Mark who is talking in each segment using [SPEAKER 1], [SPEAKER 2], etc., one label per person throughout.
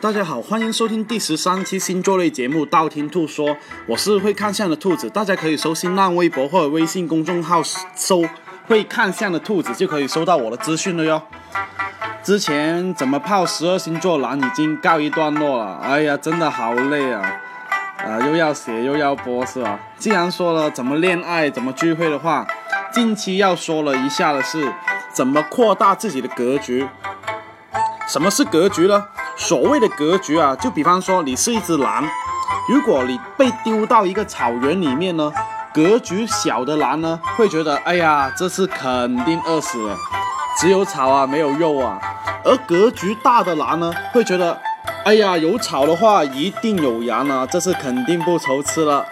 [SPEAKER 1] 大家好，欢迎收听第十三期星座类节目《道听途说》，我是会看相的兔子，大家可以搜新浪微博或者微信公众号搜“会看相的兔子”，就可以收到我的资讯了哟。之前怎么泡十二星座男已经告一段落了，哎呀，真的好累啊！啊，又要写又要播是吧？既然说了怎么恋爱、怎么聚会的话，近期要说了一下的是怎么扩大自己的格局。什么是格局呢？所谓的格局啊，就比方说你是一只狼，如果你被丢到一个草原里面呢，格局小的狼呢会觉得，哎呀，这次肯定饿死了，只有草啊，没有肉啊；而格局大的狼呢会觉得，哎呀，有草的话一定有羊啊，这次肯定不愁吃了。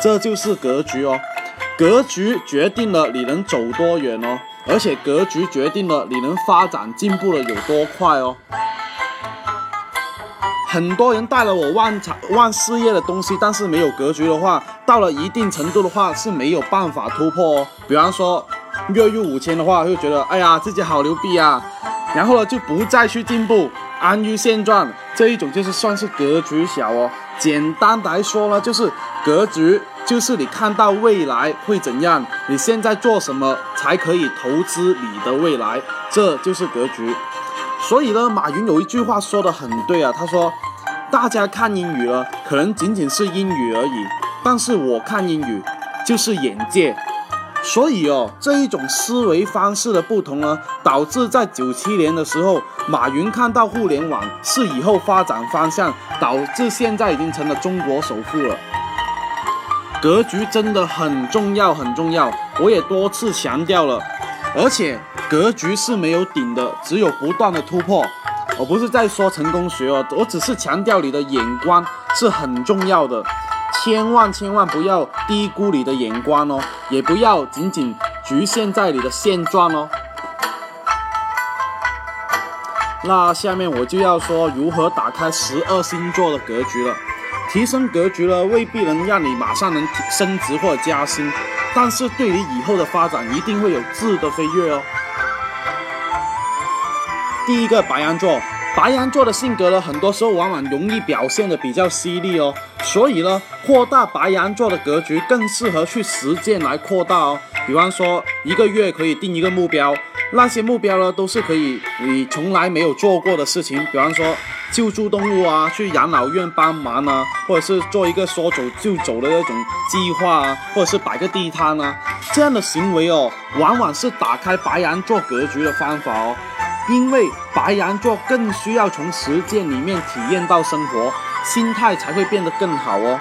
[SPEAKER 1] 这就是格局哦，格局决定了你能走多远哦，而且格局决定了你能发展进步的有多快哦。很多人带了我万财万事业的东西，但是没有格局的话，到了一定程度的话是没有办法突破哦。比方说月入五千的话，会觉得哎呀自己好牛逼啊，然后呢就不再去进步，安于现状，这一种就是算是格局小哦。简单来说呢，就是格局就是你看到未来会怎样，你现在做什么才可以投资你的未来，这就是格局。所以呢，马云有一句话说的很对啊，他说：“大家看英语了，可能仅仅是英语而已，但是我看英语就是眼界。”所以哦，这一种思维方式的不同呢，导致在九七年的时候，马云看到互联网是以后发展方向，导致现在已经成了中国首富了。格局真的很重要，很重要，我也多次强调了，而且。格局是没有顶的，只有不断的突破。我不是在说成功学哦，我只是强调你的眼光是很重要的，千万千万不要低估你的眼光哦，也不要仅仅局限在你的现状哦。那下面我就要说如何打开十二星座的格局了。提升格局呢，未必能让你马上能升职或加薪，但是对你以后的发展一定会有质的飞跃哦。第一个白羊座，白羊座的性格呢，很多时候往往容易表现的比较犀利哦，所以呢，扩大白羊座的格局更适合去实践来扩大哦。比方说，一个月可以定一个目标，那些目标呢，都是可以你从来没有做过的事情，比方说救助动物啊，去养老院帮忙啊，或者是做一个说走就走的那种计划啊，或者是摆个地摊啊，这样的行为哦，往往是打开白羊座格局的方法哦。因为白羊座更需要从实践里面体验到生活，心态才会变得更好哦。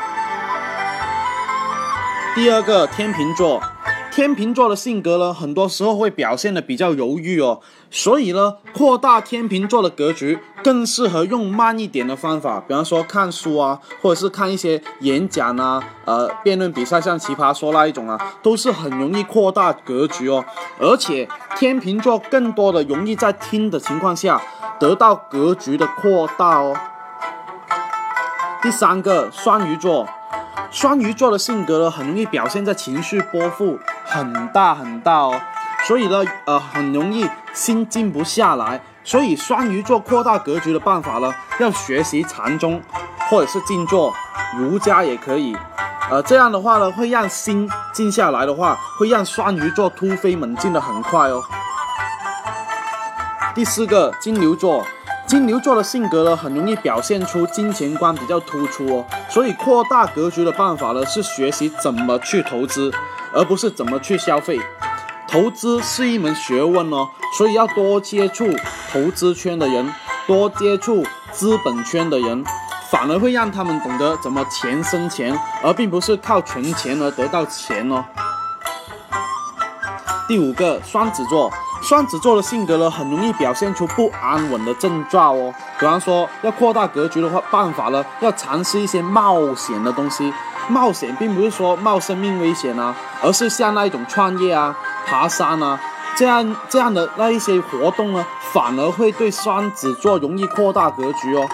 [SPEAKER 1] 第二个天秤座。天秤座的性格呢，很多时候会表现的比较犹豫哦，所以呢，扩大天秤座的格局更适合用慢一点的方法，比方说看书啊，或者是看一些演讲啊，呃，辩论比赛，像奇葩说那一种啊，都是很容易扩大格局哦。而且天秤座更多的容易在听的情况下得到格局的扩大哦。第三个双鱼座。双鱼座的性格呢，很容易表现在情绪波幅很大很大哦，所以呢，呃，很容易心静不下来。所以双鱼座扩大格局的办法呢，要学习禅宗，或者是静坐、儒家也可以。呃，这样的话呢，会让心静下来的话，会让双鱼座突飞猛进的很快哦。第四个，金牛座。金牛座的性格呢，很容易表现出金钱观比较突出哦，所以扩大格局的办法呢，是学习怎么去投资，而不是怎么去消费。投资是一门学问哦，所以要多接触投资圈的人，多接触资本圈的人，反而会让他们懂得怎么钱生钱，而并不是靠存钱而得到钱哦。第五个，双子座。双子座的性格呢，很容易表现出不安稳的症状哦。比方说，要扩大格局的话，办法呢，要尝试一些冒险的东西。冒险并不是说冒生命危险啊，而是像那一种创业啊、爬山啊这样这样的那一些活动呢，反而会对双子座容易扩大格局哦。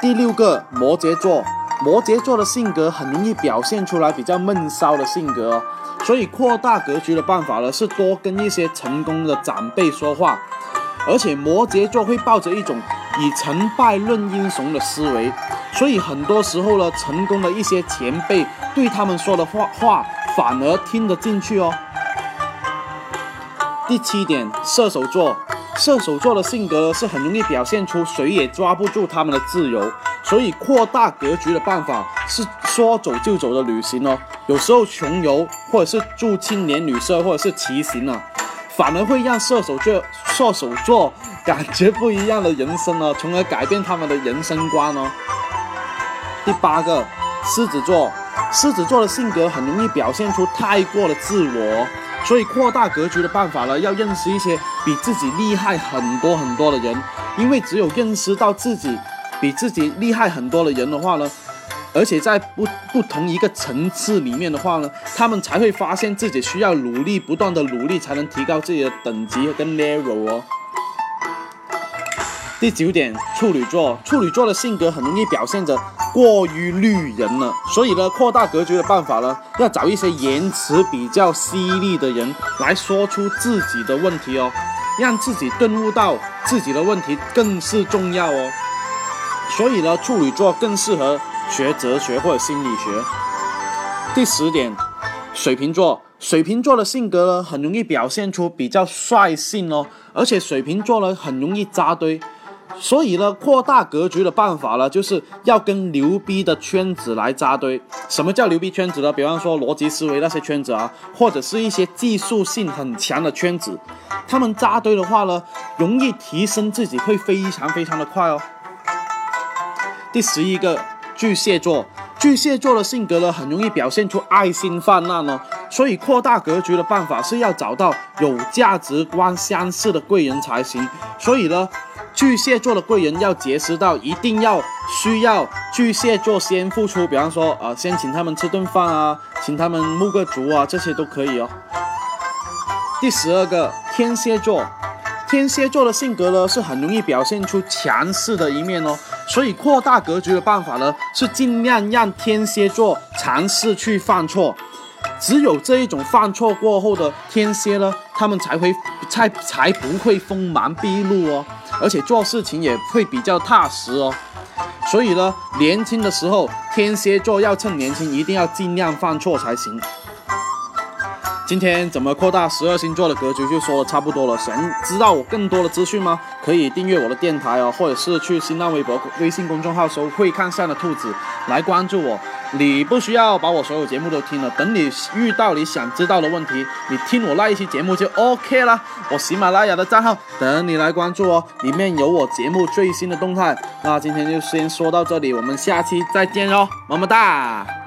[SPEAKER 1] 第六个，摩羯座。摩羯座的性格很容易表现出来比较闷骚的性格哦。所以扩大格局的办法呢，是多跟一些成功的长辈说话，而且摩羯座会抱着一种以成败论英雄的思维，所以很多时候呢，成功的一些前辈对他们说的话话反而听得进去哦。第七点，射手座，射手座的性格是很容易表现出谁也抓不住他们的自由，所以扩大格局的办法是说走就走的旅行哦。有时候穷游，或者是住青年旅社，或者是骑行啊，反而会让射手座射手座感觉不一样的人生呢，从而改变他们的人生观哦。第八个，狮子座，狮子座的性格很容易表现出太过的自我，所以扩大格局的办法呢，要认识一些比自己厉害很多很多的人，因为只有认识到自己比自己厉害很多的人的话呢。而且在不不同一个层次里面的话呢，他们才会发现自己需要努力，不断的努力才能提高自己的等级跟 level 哦。第九点，处女座，处女座的性格很容易表现着过于绿人了，所以呢，扩大格局的办法呢，要找一些言辞比较犀利的人来说出自己的问题哦，让自己顿悟到自己的问题更是重要哦。所以呢，处女座更适合。学哲学或者心理学。第十点，水瓶座，水瓶座的性格呢，很容易表现出比较率性哦，而且水瓶座呢，很容易扎堆，所以呢，扩大格局的办法呢，就是要跟牛逼的圈子来扎堆。什么叫牛逼圈子呢？比方说逻辑思维那些圈子啊，或者是一些技术性很强的圈子，他们扎堆的话呢，容易提升自己会非常非常的快哦。第十一个。巨蟹座，巨蟹座的性格呢，很容易表现出爱心泛滥哦，所以扩大格局的办法是要找到有价值观相似的贵人才行。所以呢，巨蟹座的贵人要结识到，一定要需要巨蟹座先付出，比方说呃，先请他们吃顿饭啊，请他们沐个足啊，这些都可以哦。第十二个，天蝎座。天蝎座的性格呢，是很容易表现出强势的一面哦，所以扩大格局的办法呢，是尽量让天蝎座尝试去犯错，只有这一种犯错过后的天蝎呢，他们才会才才不会锋芒毕露哦，而且做事情也会比较踏实哦，所以呢，年轻的时候天蝎座要趁年轻，一定要尽量犯错才行。今天怎么扩大十二星座的格局就说的差不多了。想知道我更多的资讯吗？可以订阅我的电台哦，或者是去新浪微博、微信公众号搜“会看相的兔子”来关注我。你不需要把我所有节目都听了，等你遇到你想知道的问题，你听我那一期节目就 OK 了。我喜马拉雅的账号等你来关注哦，里面有我节目最新的动态。那今天就先说到这里，我们下期再见哦，么么哒。